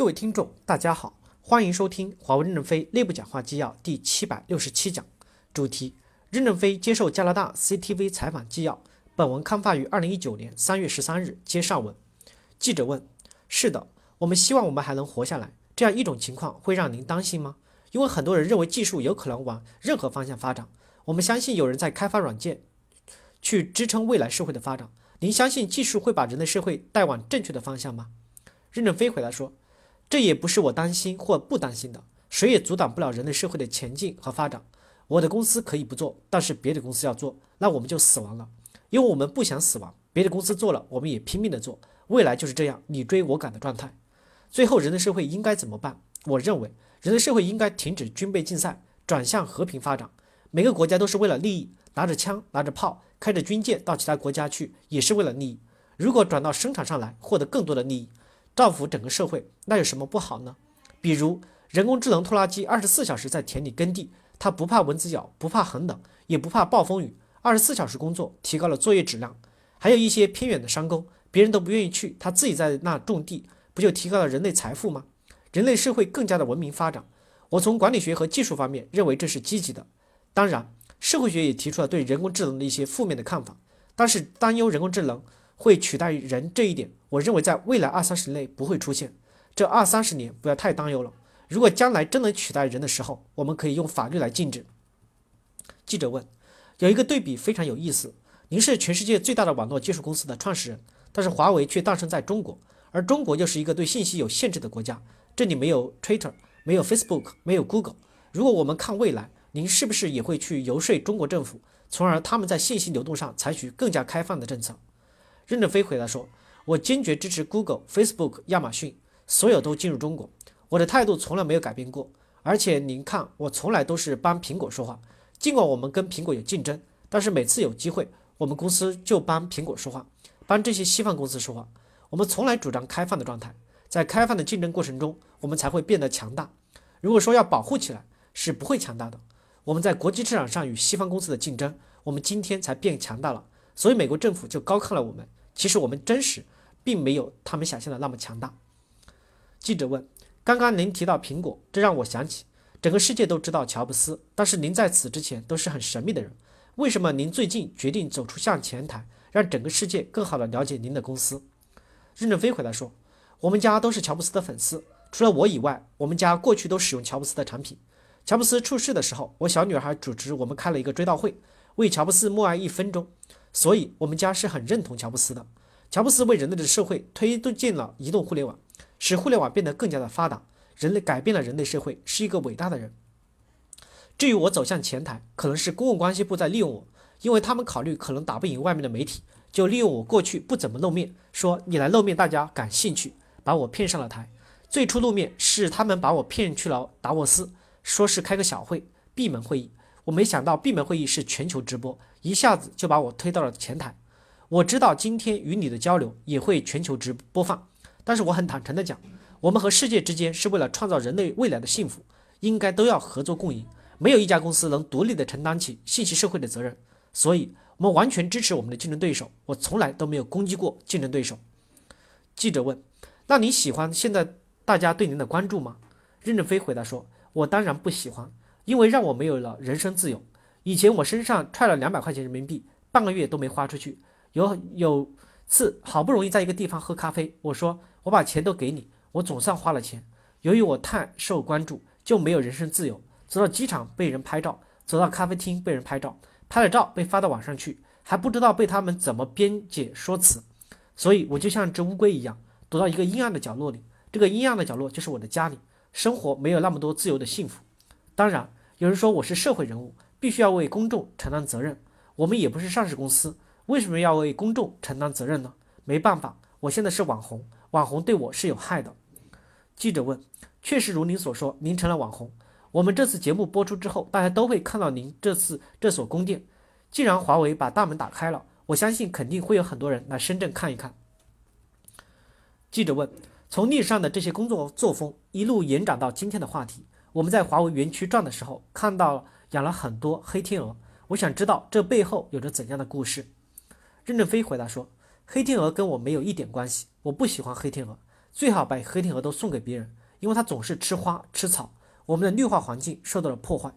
各位听众，大家好，欢迎收听华为任正非内部讲话纪要第七百六十七讲，主题：任正非接受加拿大 CTV 采访纪要。本文刊发于二零一九年三月十三日。接上文，记者问：是的，我们希望我们还能活下来。这样一种情况会让您担心吗？因为很多人认为技术有可能往任何方向发展。我们相信有人在开发软件，去支撑未来社会的发展。您相信技术会把人类社会带往正确的方向吗？任正非回答说。这也不是我担心或不担心的，谁也阻挡不了人类社会的前进和发展。我的公司可以不做，但是别的公司要做，那我们就死亡了。因为我们不想死亡，别的公司做了，我们也拼命的做。未来就是这样，你追我赶的状态。最后，人类社会应该怎么办？我认为，人类社会应该停止军备竞赛，转向和平发展。每个国家都是为了利益，拿着枪，拿着炮，开着军舰到其他国家去，也是为了利益。如果转到生产上来，获得更多的利益。造福整个社会，那有什么不好呢？比如人工智能拖拉机，二十四小时在田里耕地，它不怕蚊子咬，不怕寒冷，也不怕暴风雨，二十四小时工作，提高了作业质量。还有一些偏远的山沟，别人都不愿意去，他自己在那种地，不就提高了人类财富吗？人类社会更加的文明发展。我从管理学和技术方面认为这是积极的。当然，社会学也提出了对人工智能的一些负面的看法，但是担忧人工智能。会取代人这一点，我认为在未来二三十年内不会出现。这二三十年不要太担忧了。如果将来真能取代人的时候，我们可以用法律来禁止。记者问：有一个对比非常有意思，您是全世界最大的网络技术公司的创始人，但是华为却诞生在中国，而中国又是一个对信息有限制的国家，这里没有 Twitter，没有 Facebook，没有 Google。如果我们看未来，您是不是也会去游说中国政府，从而他们在信息流动上采取更加开放的政策？任正非回答说：“我坚决支持 Google、Facebook、亚马逊，所有都进入中国。我的态度从来没有改变过。而且您看，我从来都是帮苹果说话。尽管我们跟苹果有竞争，但是每次有机会，我们公司就帮苹果说话，帮这些西方公司说话。我们从来主张开放的状态，在开放的竞争过程中，我们才会变得强大。如果说要保护起来，是不会强大的。我们在国际市场上与西方公司的竞争，我们今天才变强大了。所以美国政府就高看了我们。”其实我们真实并没有他们想象的那么强大。记者问：“刚刚您提到苹果，这让我想起，整个世界都知道乔布斯，但是您在此之前都是很神秘的人。为什么您最近决定走出向前台，让整个世界更好的了解您的公司？”任正非回答说：“我们家都是乔布斯的粉丝，除了我以外，我们家过去都使用乔布斯的产品。乔布斯出事的时候，我小女儿还主持我们开了一个追悼会，为乔布斯默哀一分钟。”所以，我们家是很认同乔布斯的。乔布斯为人类的社会推动进了移动互联网，使互联网变得更加的发达，人类改变了人类社会，是一个伟大的人。至于我走向前台，可能是公共关系部在利用我，因为他们考虑可能打不赢外面的媒体，就利用我过去不怎么露面，说你来露面，大家感兴趣，把我骗上了台。最初露面是他们把我骗去了达沃斯，说是开个小会，闭门会议。我没想到闭门会议是全球直播，一下子就把我推到了前台。我知道今天与你的交流也会全球直播放，但是我很坦诚的讲，我们和世界之间是为了创造人类未来的幸福，应该都要合作共赢。没有一家公司能独立的承担起信息社会的责任，所以我们完全支持我们的竞争对手。我从来都没有攻击过竞争对手。记者问：“那你喜欢现在大家对您的关注吗？”任正非回答说：“我当然不喜欢。”因为让我没有了人身自由。以前我身上揣了两百块钱人民币，半个月都没花出去。有有次好不容易在一个地方喝咖啡，我说我把钱都给你，我总算花了钱。由于我太受关注，就没有人身自由。走到机场被人拍照，走到咖啡厅被人拍照，拍了照被发到网上去，还不知道被他们怎么编解说辞。所以我就像只乌龟一样，躲到一个阴暗的角落里。这个阴暗的角落就是我的家里，生活没有那么多自由的幸福。当然。有人说我是社会人物，必须要为公众承担责任。我们也不是上市公司，为什么要为公众承担责任呢？没办法，我现在是网红，网红对我是有害的。记者问：确实如您所说，您成了网红。我们这次节目播出之后，大家都会看到您这次这所宫殿。既然华为把大门打开了，我相信肯定会有很多人来深圳看一看。记者问：从历史上的这些工作作风一路延展到今天的话题。我们在华为园区转的时候，看到养了很多黑天鹅。我想知道这背后有着怎样的故事。任正非回答说：“黑天鹅跟我没有一点关系，我不喜欢黑天鹅。最好把黑天鹅都送给别人，因为它总是吃花吃草，我们的绿化环境受到了破坏。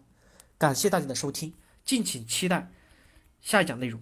感谢大家的收听，敬请期待下一讲内容。